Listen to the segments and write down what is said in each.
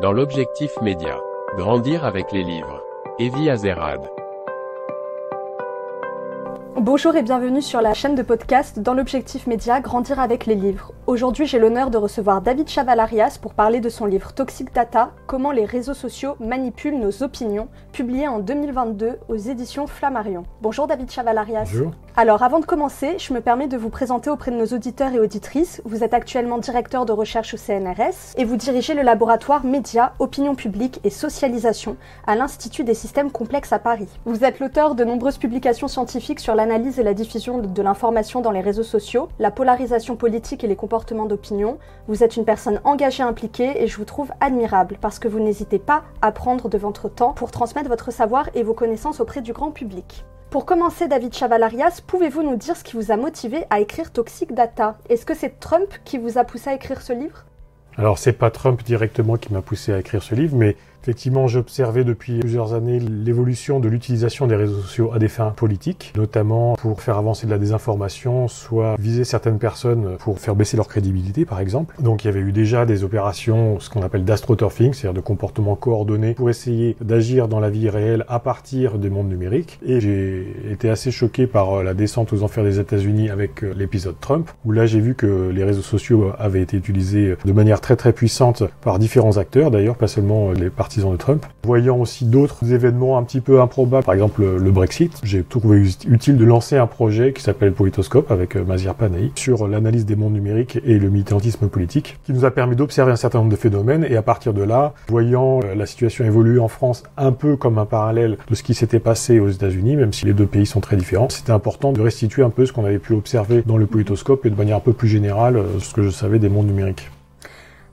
Dans l'objectif média. Grandir avec les livres. Evie Azerad. Bonjour et bienvenue sur la chaîne de podcast dans l'objectif média Grandir avec les livres. Aujourd'hui, j'ai l'honneur de recevoir David Chavalarias pour parler de son livre Toxic Data, comment les réseaux sociaux manipulent nos opinions, publié en 2022 aux éditions Flammarion. Bonjour David Chavalarias. Bonjour. Alors, avant de commencer, je me permets de vous présenter auprès de nos auditeurs et auditrices. Vous êtes actuellement directeur de recherche au CNRS et vous dirigez le laboratoire Médias, Opinion publique et Socialisation à l'Institut des systèmes complexes à Paris. Vous êtes l'auteur de nombreuses publications scientifiques sur l'analyse et la diffusion de l'information dans les réseaux sociaux, la polarisation politique et les comportements d'opinion. Vous êtes une personne engagée, impliquée et je vous trouve admirable parce que vous n'hésitez pas à prendre de votre temps pour transmettre votre savoir et vos connaissances auprès du grand public. Pour commencer, David Chavalarias, pouvez-vous nous dire ce qui vous a motivé à écrire Toxic Data? Est-ce que c'est Trump qui vous a poussé à écrire ce livre? Alors, c'est pas Trump directement qui m'a poussé à écrire ce livre, mais Effectivement, j'observais depuis plusieurs années l'évolution de l'utilisation des réseaux sociaux à des fins politiques, notamment pour faire avancer de la désinformation, soit viser certaines personnes pour faire baisser leur crédibilité, par exemple. Donc il y avait eu déjà des opérations, ce qu'on appelle d'astroturfing, c'est-à-dire de comportements coordonnés pour essayer d'agir dans la vie réelle à partir des mondes numériques. Et j'ai été assez choqué par euh, la descente aux enfers des États-Unis avec euh, l'épisode Trump, où là j'ai vu que les réseaux sociaux avaient été utilisés de manière très très puissante par différents acteurs, d'ailleurs pas seulement les partis de Trump. Voyant aussi d'autres événements un petit peu improbables, par exemple le Brexit, j'ai trouvé utile de lancer un projet qui s'appelle Politoscope avec euh, Mazir Panay sur l'analyse des mondes numériques et le militantisme politique, qui nous a permis d'observer un certain nombre de phénomènes et à partir de là, voyant euh, la situation évoluer en France un peu comme un parallèle de ce qui s'était passé aux États-Unis, même si les deux pays sont très différents, c'était important de restituer un peu ce qu'on avait pu observer dans le Politoscope et de manière un peu plus générale euh, ce que je savais des mondes numériques.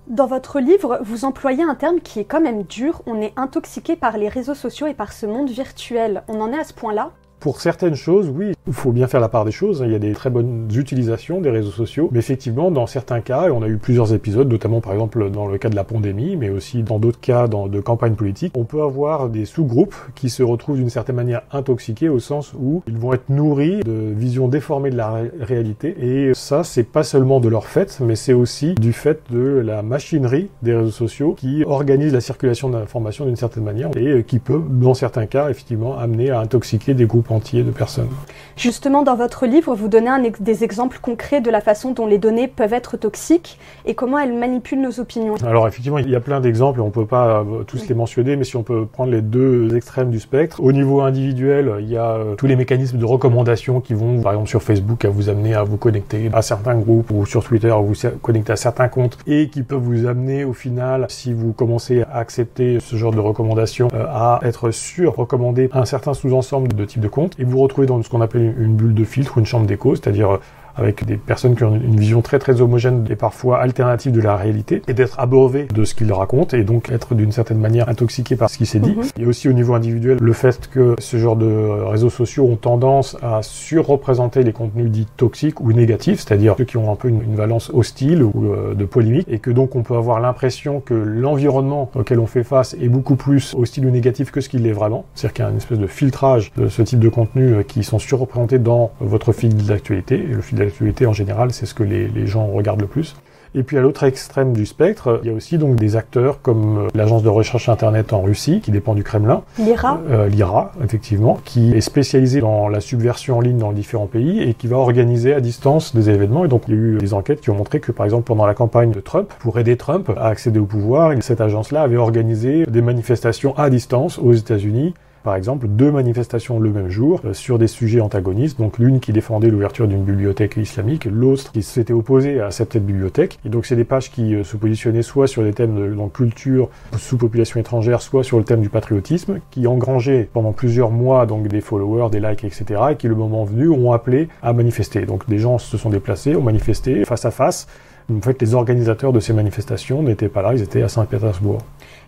Dans votre livre, vous employez un terme qui est quand même dur, on est intoxiqué par les réseaux sociaux et par ce monde virtuel. On en est à ce point-là pour certaines choses, oui, il faut bien faire la part des choses. Il y a des très bonnes utilisations des réseaux sociaux, mais effectivement, dans certains cas, on a eu plusieurs épisodes, notamment par exemple dans le cas de la pandémie, mais aussi dans d'autres cas dans, de campagne politique, on peut avoir des sous-groupes qui se retrouvent d'une certaine manière intoxiqués au sens où ils vont être nourris de visions déformées de la réalité. Et ça, c'est pas seulement de leur fait, mais c'est aussi du fait de la machinerie des réseaux sociaux qui organise la circulation d'informations d'une certaine manière et qui peut, dans certains cas, effectivement, amener à intoxiquer des groupes entier de personnes. Justement, dans votre livre, vous donnez un des exemples concrets de la façon dont les données peuvent être toxiques et comment elles manipulent nos opinions. Alors effectivement, il y a plein d'exemples, on ne peut pas euh, tous les mentionner, mais si on peut prendre les deux extrêmes du spectre. Au niveau individuel, il y a euh, tous les mécanismes de recommandation qui vont, par exemple sur Facebook, à vous amener à vous connecter à certains groupes ou sur Twitter, à vous connecter à certains comptes et qui peuvent vous amener au final, si vous commencez à accepter ce genre de recommandations, euh, à être sûr recommander un certain sous-ensemble de types de et vous retrouvez dans ce qu'on appelle une bulle de filtre ou une chambre d'écho, c'est-à-dire avec des personnes qui ont une vision très très homogène et parfois alternative de la réalité, et d'être abreuvés de ce qu'ils racontent, et donc être d'une certaine manière intoxiqué par ce qui s'est dit. Mhm. Et aussi au niveau individuel, le fait que ce genre de réseaux sociaux ont tendance à surreprésenter les contenus dits toxiques ou négatifs, c'est-à-dire ceux qui ont un peu une, valence hostile ou euh, de polémique, et que donc on peut avoir l'impression que l'environnement auquel on fait face est beaucoup plus hostile ou négatif que ce qu'il est vraiment. C'est-à-dire qu'il y a une espèce de filtrage de ce type de contenus euh, qui sont surreprésentés dans votre fil d'actualité, et le fil l'actualité en général, c'est ce que les, les gens regardent le plus. Et puis à l'autre extrême du spectre, il y a aussi donc des acteurs comme euh, l'agence de recherche internet en Russie, qui dépend du Kremlin. L'IRA. Euh, L'IRA, effectivement, qui est spécialisée dans la subversion en ligne dans les différents pays et qui va organiser à distance des événements. Et donc il y a eu des enquêtes qui ont montré que par exemple pendant la campagne de Trump, pour aider Trump à accéder au pouvoir, cette agence-là avait organisé des manifestations à distance aux États-Unis par exemple deux manifestations le même jour euh, sur des sujets antagonistes, donc l'une qui défendait l'ouverture d'une bibliothèque islamique, l'autre qui s'était opposée à cette bibliothèque. Et donc c'est des pages qui euh, se positionnaient soit sur des thèmes de culture, sous-population étrangère, soit sur le thème du patriotisme, qui engrangeaient pendant plusieurs mois donc des followers, des likes, etc. et qui le moment venu ont appelé à manifester. Donc des gens se sont déplacés, ont manifesté face à face. En fait, les organisateurs de ces manifestations n'étaient pas là, ils étaient à Saint-Pétersbourg.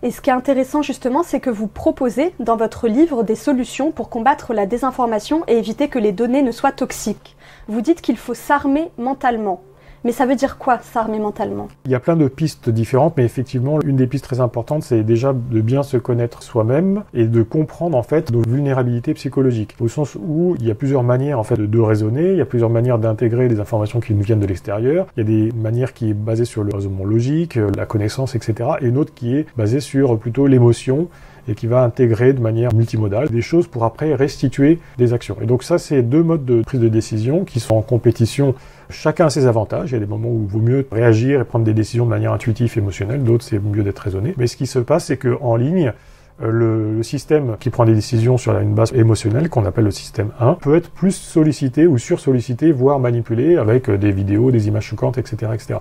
Et ce qui est intéressant justement, c'est que vous proposez dans votre livre des solutions pour combattre la désinformation et éviter que les données ne soient toxiques. Vous dites qu'il faut s'armer mentalement. Mais ça veut dire quoi, s'armer mentalement? Il y a plein de pistes différentes, mais effectivement, une des pistes très importantes, c'est déjà de bien se connaître soi-même et de comprendre en fait nos vulnérabilités psychologiques. Au sens où il y a plusieurs manières en fait de raisonner, il y a plusieurs manières d'intégrer des informations qui nous viennent de l'extérieur. Il y a des manières qui est basées sur le raisonnement logique, la connaissance, etc. Et une autre qui est basée sur plutôt l'émotion et qui va intégrer de manière multimodale des choses pour après restituer des actions. Et donc ça, c'est deux modes de prise de décision qui sont en compétition. Chacun a ses avantages. Il y a des moments où il vaut mieux réagir et prendre des décisions de manière intuitive, émotionnelle. D'autres, c'est mieux d'être raisonné. Mais ce qui se passe, c'est qu'en ligne, euh, le, système qui prend des décisions sur une base émotionnelle, qu'on appelle le système 1, peut être plus sollicité ou sursollicité, voire manipulé avec des vidéos, des images choquantes, etc., etc.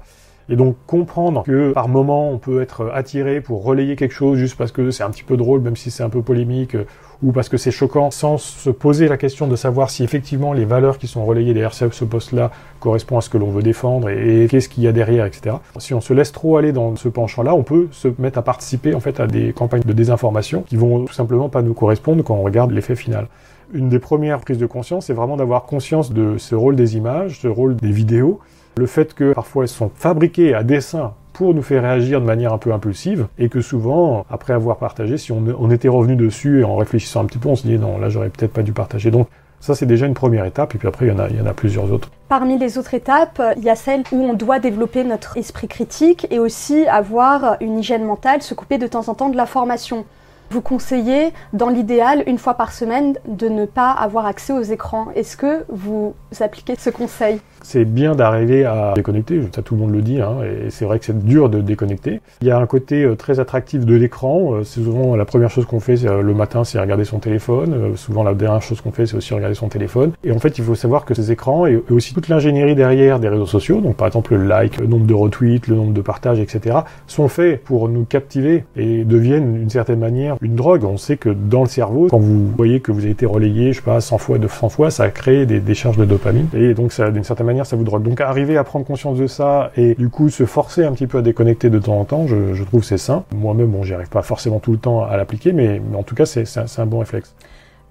Et donc comprendre que par moment on peut être attiré pour relayer quelque chose juste parce que c'est un petit peu drôle, même si c'est un peu polémique, euh, ou parce que c'est choquant, sans se poser la question de savoir si effectivement les valeurs qui sont relayées derrière ce poste-là correspondent à ce que l'on veut défendre et, qu'est-ce qu'il y a derrière, etc. Si on se laisse trop aller dans ce penchant-là, on peut se mettre à participer en fait à des campagnes de désinformation qui vont tout simplement pas nous correspondre quand on regarde l'effet final. Une des premières prises de conscience, c'est vraiment d'avoir conscience de ce rôle des images, ce rôle des vidéos, le fait que parfois elles sont fabriquées à dessein pour nous faire réagir de manière un peu impulsive et que souvent, après avoir partagé, si on, était revenu dessus et en réfléchissant un petit peu, on se dit non, là j'aurais peut-être pas dû partager. Donc ça, c'est déjà une première étape, et puis après, il y, en a, il y en a plusieurs autres. Parmi les autres étapes, il y a celle où on doit développer notre esprit critique et aussi avoir une hygiène mentale, se couper de temps en temps de la formation. Vous conseillez, dans l'idéal, une fois par semaine, de ne pas avoir accès aux écrans. Est-ce que vous appliquez ce conseil? C'est bien d'arriver à déconnecter, ça tout le monde le dit, hein, et c'est vrai que c'est dur de déconnecter. Il y a un côté euh, très attractif de l'écran, euh, c'est souvent la première chose qu'on fait euh, le matin, c'est regarder son téléphone, souvent la dernière chose qu'on fait, c'est aussi regarder son téléphone. Et en fait, il faut savoir que ces écrans, et aussi toute l'ingénierie derrière des réseaux sociaux, donc par exemple le like, le nombre de retweets, le nombre de partages, etc., sont faits pour nous captiver et deviennent d'une certaine manière une drogue. On sait que dans le cerveau, quand vous voyez que vous avez été relayé, je sais pas, 100 fois, 200 fois, ça crée des décharges de dopamine, et donc ça, d'une certaine manière, ça vous drogue. Donc arriver à prendre conscience de ça et du coup se forcer un petit peu à déconnecter de temps en temps, je, trouve c'est sain. Moi-même, bon, j'y arrive pas forcément tout le temps à l'appliquer, mais, mais, en tout cas, c'est un, un bon réflexe.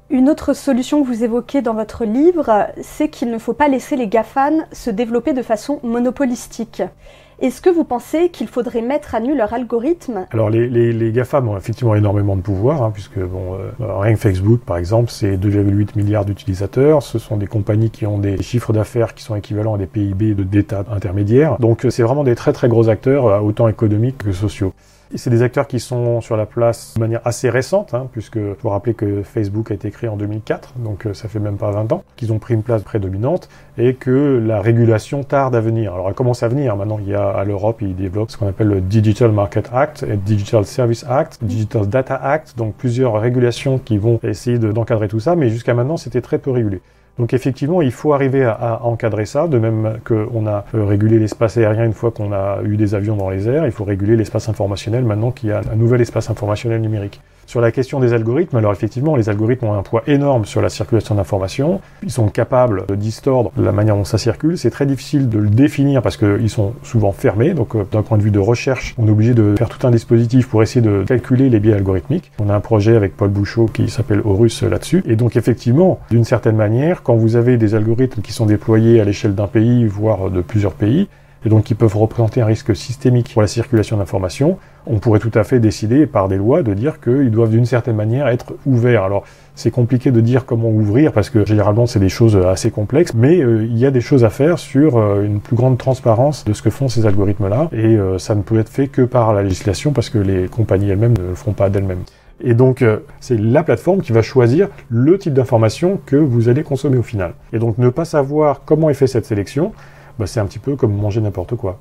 Une autre solution que vous évoquez dans votre livre, c'est qu'il ne faut pas laisser les GAFAN se développer de façon monopolistique. Est-ce que vous pensez qu'il faudrait mettre à nu leur algorithme? Alors les, les, les, GAFAM ont effectivement énormément de pouvoir, hein, puisque bon, euh, rien que Facebook par exemple, c'est 2,8 milliards d'utilisateurs. Ce sont des compagnies qui ont des chiffres d'affaires qui sont équivalents à des PIB d'États intermédiaires. Donc c'est vraiment des très très gros acteurs, euh, autant économiques que sociaux. C'est des acteurs qui sont sur la place de manière assez récente, hein, puisque faut rappeler que Facebook a été créé en 2004, donc euh, ça fait même pas 20 ans qu'ils ont pris une place prédominante et que la régulation tarde à venir. Alors elle commence à venir maintenant. Il y a à l'Europe, ils développent ce qu'on appelle le Digital Market Act et Digital Service Act, Digital Data Act, donc plusieurs régulations qui vont essayer d'encadrer tout ça, mais jusqu'à maintenant c'était très peu régulé. Donc effectivement, il faut arriver à, encadrer ça, de même qu'on a euh, régulé l'espace aérien une fois qu'on a eu des avions dans les airs, il faut réguler l'espace informationnel maintenant qu'il y a un nouvel espace informationnel numérique. Sur la question des algorithmes, alors effectivement, les algorithmes ont un poids énorme sur la circulation d'informations. Ils sont capables de distordre la manière dont ça circule. C'est très difficile de le définir parce qu'ils sont souvent fermés. Donc, euh, d'un point de vue de recherche, on est obligé de faire tout un dispositif pour essayer de calculer les biais algorithmiques. On a un projet avec Paul Bouchot qui s'appelle Horus là-dessus. Et donc, effectivement, d'une certaine manière, quand vous avez des algorithmes qui sont déployés à l'échelle d'un pays, voire de plusieurs pays, et donc qui peuvent représenter un risque systémique pour la circulation d'informations, on pourrait tout à fait décider par des lois de dire qu'ils doivent d'une certaine manière être ouverts. Alors c'est compliqué de dire comment ouvrir parce que généralement c'est des choses assez complexes, mais euh, il y a des choses à faire sur euh, une plus grande transparence de ce que font ces algorithmes-là, et euh, ça ne peut être fait que par la législation parce que les compagnies elles-mêmes ne le feront pas d'elles-mêmes. Et donc, c'est la plateforme qui va choisir le type d'information que vous allez consommer au final. Et donc, ne pas savoir comment est fait cette sélection, bah, c'est un petit peu comme manger n'importe quoi.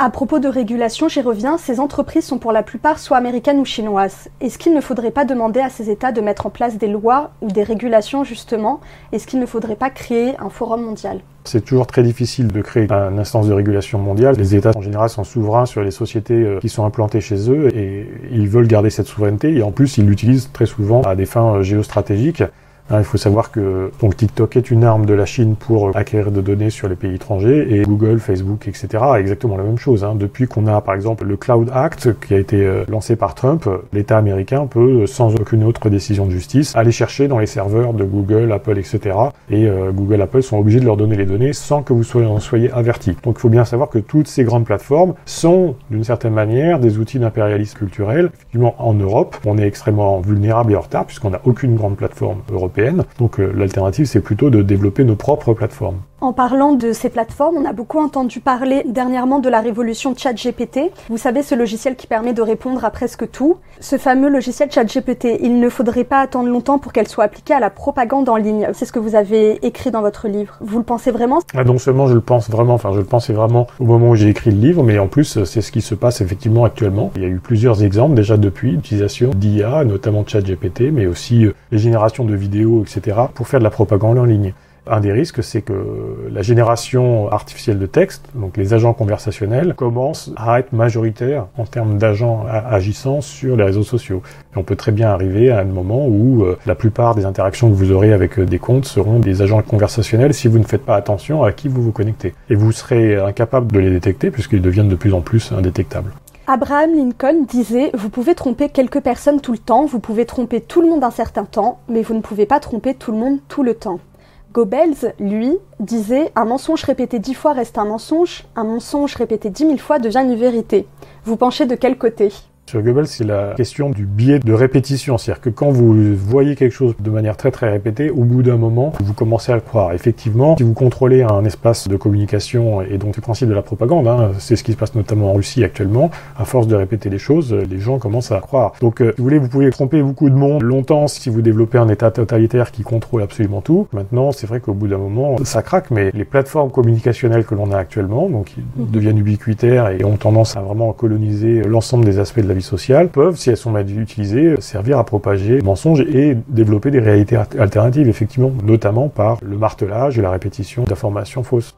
À propos de régulation, j'y reviens, ces entreprises sont pour la plupart soit américaines ou chinoises. Est-ce qu'il ne faudrait pas demander à ces États de mettre en place des lois ou des régulations justement? Est-ce qu'il ne faudrait pas créer un forum mondial? C'est toujours très difficile de créer une instance de régulation mondiale. Les États en général sont souverains sur les sociétés euh, qui sont implantées chez eux et ils veulent garder cette souveraineté et en plus ils l'utilisent très souvent à des fins euh, géostratégiques. Hein, il faut savoir que donc TikTok est une arme de la Chine pour acquérir de données sur les pays étrangers et Google, Facebook, etc. exactement la même chose. Hein. Depuis qu'on a par exemple le Cloud Act qui a été euh, lancé par Trump, l'État américain peut, sans aucune autre décision de justice, aller chercher dans les serveurs de Google, Apple, etc. Et euh, Google, Apple sont obligés de leur donner les données sans que vous soyez, en soyez avertis. Donc il faut bien savoir que toutes ces grandes plateformes sont d'une certaine manière des outils d'impérialisme culturel. Effectivement, en Europe, on est extrêmement vulnérable et en retard puisqu'on n'a aucune grande plateforme européenne. Donc euh, l'alternative, c'est plutôt de développer nos propres plateformes. En parlant de ces plateformes, on a beaucoup entendu parler dernièrement de la révolution ChatGPT. Vous savez, ce logiciel qui permet de répondre à presque tout. Ce fameux logiciel ChatGPT, il ne faudrait pas attendre longtemps pour qu'elle soit appliquée à la propagande en ligne. C'est ce que vous avez écrit dans votre livre. Vous le pensez vraiment? Ah, Non seulement je le pense vraiment, enfin je le pensais vraiment au moment où j'ai écrit le livre, mais en plus c'est ce qui se passe effectivement actuellement. Il y a eu plusieurs exemples déjà depuis l'utilisation d'IA, notamment ChatGPT, mais aussi euh, les générations de vidéos, etc., pour faire de la propagande en ligne. Un des risques, c'est que la génération artificielle de texte, donc les agents conversationnels, commence à être majoritaire en termes d'agents agissant sur les réseaux sociaux. On peut très bien arriver à un moment où euh, la plupart des interactions que vous aurez avec euh, des comptes seront des agents conversationnels si vous ne faites pas attention à qui vous vous connectez. Et vous serez incapable de les détecter puisqu'ils deviennent de plus en plus indétectables. Abraham Lincoln disait Vous pouvez tromper quelques personnes tout le temps, vous pouvez tromper tout le monde un certain temps, mais vous ne pouvez pas tromper tout le monde tout le temps. Goebbels, lui, disait Un mensonge répété dix fois reste un mensonge, un mensonge répété dix mille fois devient une vérité. Vous penchez de quel côté? Sur Goebbels, c'est la question du biais de répétition. C'est-à-dire que quand vous voyez quelque chose de manière très très répétée, au bout d'un moment, vous commencez à le croire. Effectivement, si vous contrôlez un espace de communication, et donc le principe de la propagande, hein, c'est ce qui se passe notamment en Russie actuellement, à force de répéter les choses, les gens commencent à croire. Donc, euh, si vous voulez, vous pouvez tromper beaucoup de monde longtemps si vous développez un état totalitaire qui contrôle absolument tout. Maintenant, c'est vrai qu'au bout d'un moment, ça craque, mais les plateformes communicationnelles que l'on a actuellement, donc, qui mhm. deviennent ubiquitaires et ont tendance à vraiment coloniser l'ensemble des aspects de la vie sociales peuvent, si elles sont mal utilisées, servir à propager mensonges et développer des réalités alternatives, effectivement, notamment par le martelage et la répétition d'informations fausses.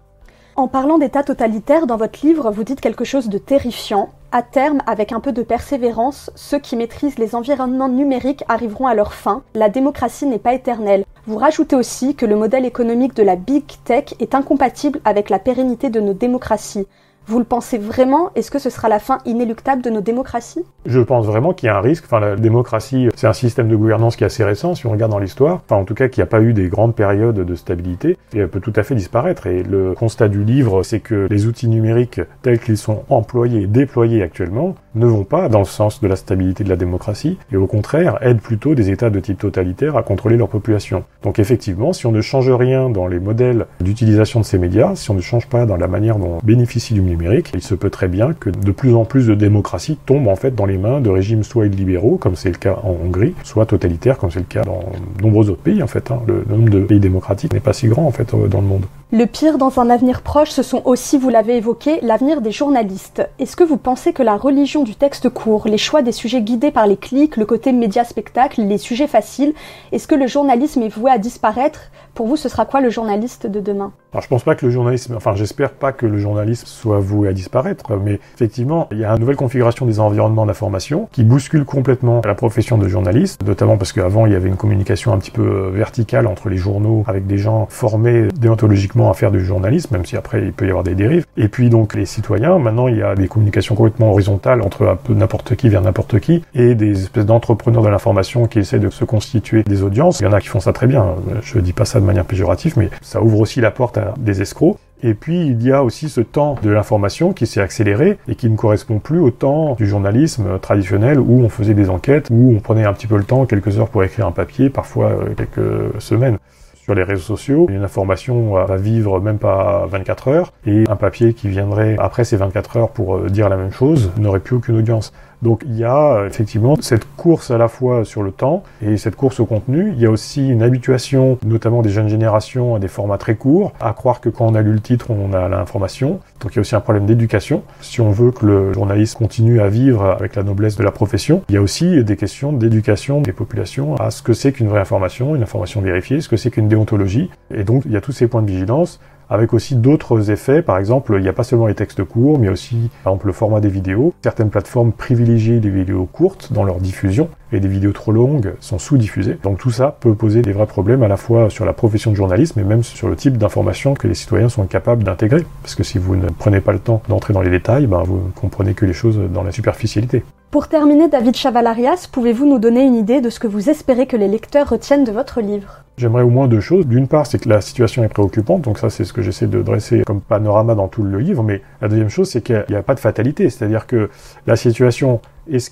En parlant d'état totalitaire, dans votre livre, vous dites quelque chose de terrifiant. À terme, avec un peu de persévérance, ceux qui maîtrisent les environnements numériques arriveront à leur fin. La démocratie n'est pas éternelle. Vous rajoutez aussi que le modèle économique de la big tech est incompatible avec la pérennité de nos démocraties. Vous le pensez vraiment? Est-ce que ce sera la fin inéluctable de nos démocraties? Je pense vraiment qu'il y a un risque. Enfin, la démocratie, c'est un système de gouvernance qui est assez récent, si on regarde dans l'histoire. Enfin, en tout cas, qui n'a pas eu des grandes périodes de stabilité. Et elle peut tout à fait disparaître. Et le constat du livre, c'est que les outils numériques tels qu'ils sont employés et déployés actuellement ne vont pas dans le sens de la stabilité de la démocratie. Et au contraire, aident plutôt des États de type totalitaire à contrôler leur population. Donc effectivement, si on ne change rien dans les modèles d'utilisation de ces médias, si on ne change pas dans la manière dont on bénéficie du il se peut très bien que de plus en plus de démocraties tombent en fait dans les mains de régimes soit illibéraux, comme c'est le cas en Hongrie, soit totalitaires, comme c'est le cas dans de nombreux autres pays en fait. Hein. Le nombre de pays démocratiques n'est pas si grand en fait euh, dans le monde. Le pire dans un avenir proche, ce sont aussi, vous l'avez évoqué, l'avenir des journalistes. Est-ce que vous pensez que la religion du texte court, les choix des sujets guidés par les clics, le côté média-spectacle, les sujets faciles, est-ce que le journalisme est voué à disparaître? Pour vous, ce sera quoi le journaliste de demain? Alors je pense pas que le journalisme, enfin j'espère pas que le journalisme soit voué à disparaître, mais effectivement, il y a une nouvelle configuration des environnements d'information qui bouscule complètement la profession de journaliste, notamment parce qu'avant il y avait une communication un petit peu verticale entre les journaux avec des gens formés déontologiquement à faire du journalisme, même si après il peut y avoir des dérives. Et puis donc les citoyens, maintenant il y a des communications complètement horizontales entre n'importe qui vers n'importe qui, et des espèces d'entrepreneurs de l'information qui essaient de se constituer des audiences. Il y en a qui font ça très bien, je dis pas ça de manière péjorative, mais ça ouvre aussi la porte à des escrocs. Et puis il y a aussi ce temps de l'information qui s'est accéléré et qui ne correspond plus au temps du journalisme traditionnel où on faisait des enquêtes, où on prenait un petit peu le temps, quelques heures pour écrire un papier, parfois euh, quelques semaines sur les réseaux sociaux. Une information va vivre même pas 24 heures et un papier qui viendrait après ces 24 heures pour euh, dire la même chose n'aurait plus aucune audience. Donc il y a euh, effectivement cette course à la fois sur le temps et cette course au contenu. Il y a aussi une habituation, notamment des jeunes générations, à des formats très courts, à croire que quand on a lu le titre, on a l'information. Donc il y a aussi un problème d'éducation. Si on veut que le journaliste continue à vivre avec la noblesse de la profession, il y a aussi des questions d'éducation des populations à ce que c'est qu'une vraie information, une information vérifiée, ce que c'est qu'une déontologie. Et donc il y a tous ces points de vigilance avec aussi d'autres effets. Par exemple, il n'y a pas seulement les textes courts, mais aussi, par exemple, le format des vidéos. Certaines plateformes privilégient les vidéos courtes dans leur diffusion, et des vidéos trop longues sont sous-diffusées. Donc tout ça peut poser des vrais problèmes à la fois sur la profession de journalisme, et même sur le type d'information que les citoyens sont capables d'intégrer. Parce que si vous ne prenez pas le temps d'entrer dans les détails, ben, vous ne comprenez que les choses dans la superficialité. Pour terminer, David Chavalarias, pouvez-vous nous donner une idée de ce que vous espérez que les lecteurs retiennent de votre livre? J'aimerais au moins deux choses. D'une part, c'est que la situation est préoccupante, donc ça c'est ce que j'essaie de dresser comme panorama dans tout le livre, mais la deuxième chose c'est qu'il n'y a pas de fatalité, c'est-à-dire que la situation est ce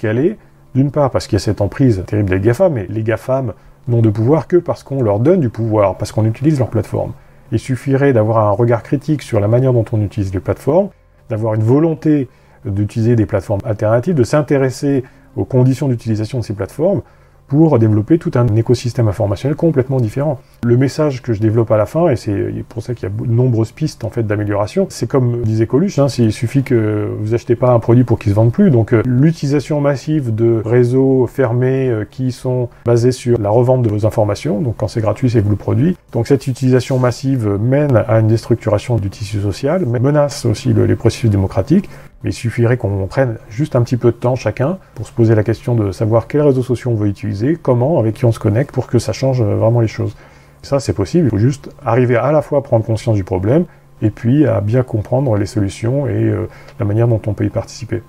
d'une part parce qu'il y a cette emprise terrible des GAFAM, mais les GAFAM n'ont de pouvoir que parce qu'on leur donne du pouvoir, parce qu'on utilise leur plateforme. Il suffirait d'avoir un regard critique sur la manière dont on utilise les plateformes, d'avoir une volonté d'utiliser des plateformes alternatives, de s'intéresser aux conditions d'utilisation de ces plateformes pour développer tout un écosystème informationnel complètement différent. Le message que je développe à la fin, et c'est pour ça qu'il y a de nombreuses pistes en fait d'amélioration, c'est comme disait Coluche, hein, il suffit que vous achetez pas un produit pour qu'il se vende plus. Donc euh, l'utilisation massive de réseaux fermés euh, qui sont basés sur la revente de vos informations, donc quand c'est gratuit, c'est vous le produit. Donc cette utilisation massive mène à une déstructuration du tissu social, mais menace aussi les processus démocratiques. Mais il suffirait qu'on prenne juste un petit peu de temps chacun pour se poser la question de savoir quels réseaux sociaux on veut utiliser, comment, avec qui on se connecte pour que ça change vraiment les choses. Ça, c'est possible. Il faut juste arriver à la fois à prendre conscience du problème et puis à bien comprendre les solutions et euh, la manière dont on peut y participer.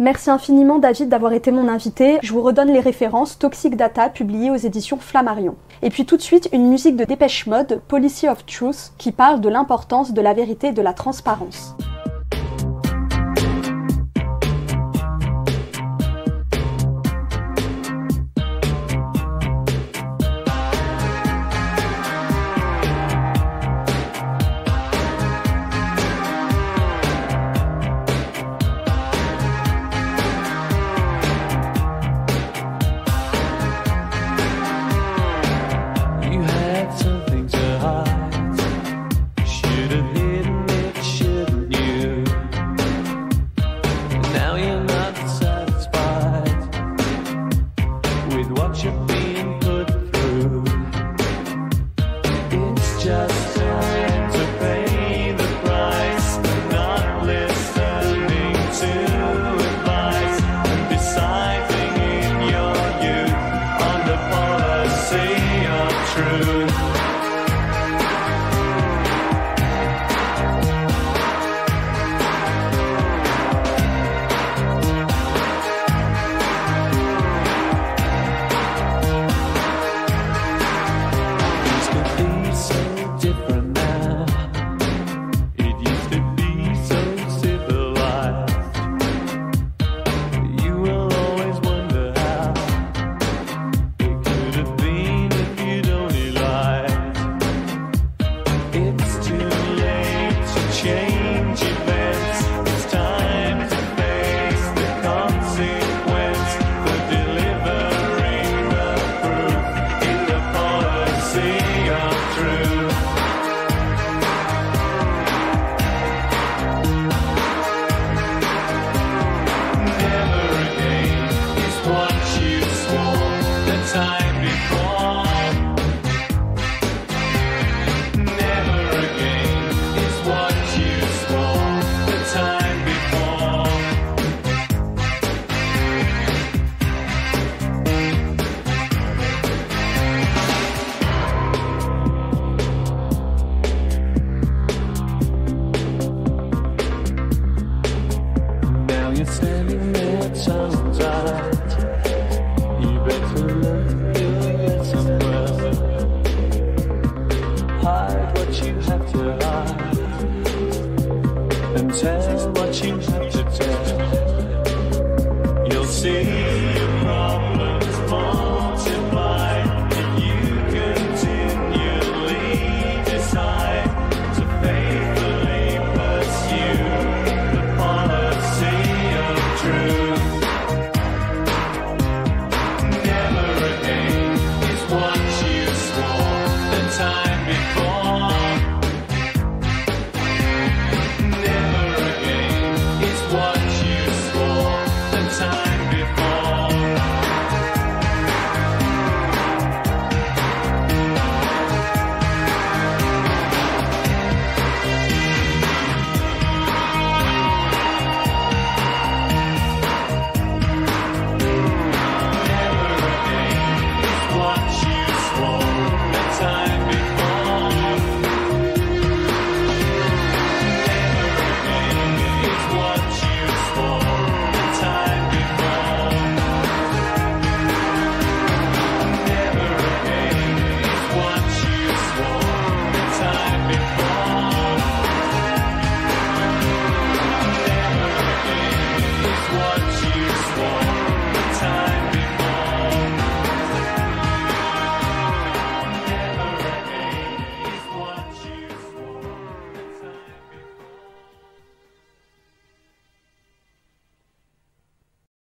Merci infiniment David d'avoir été mon invité. Je vous redonne les références Toxic Data publiées aux éditions Flammarion. Et puis tout de suite une musique de Dépêche Mode, Policy of Truth, qui parle de l'importance de la vérité et de la transparence.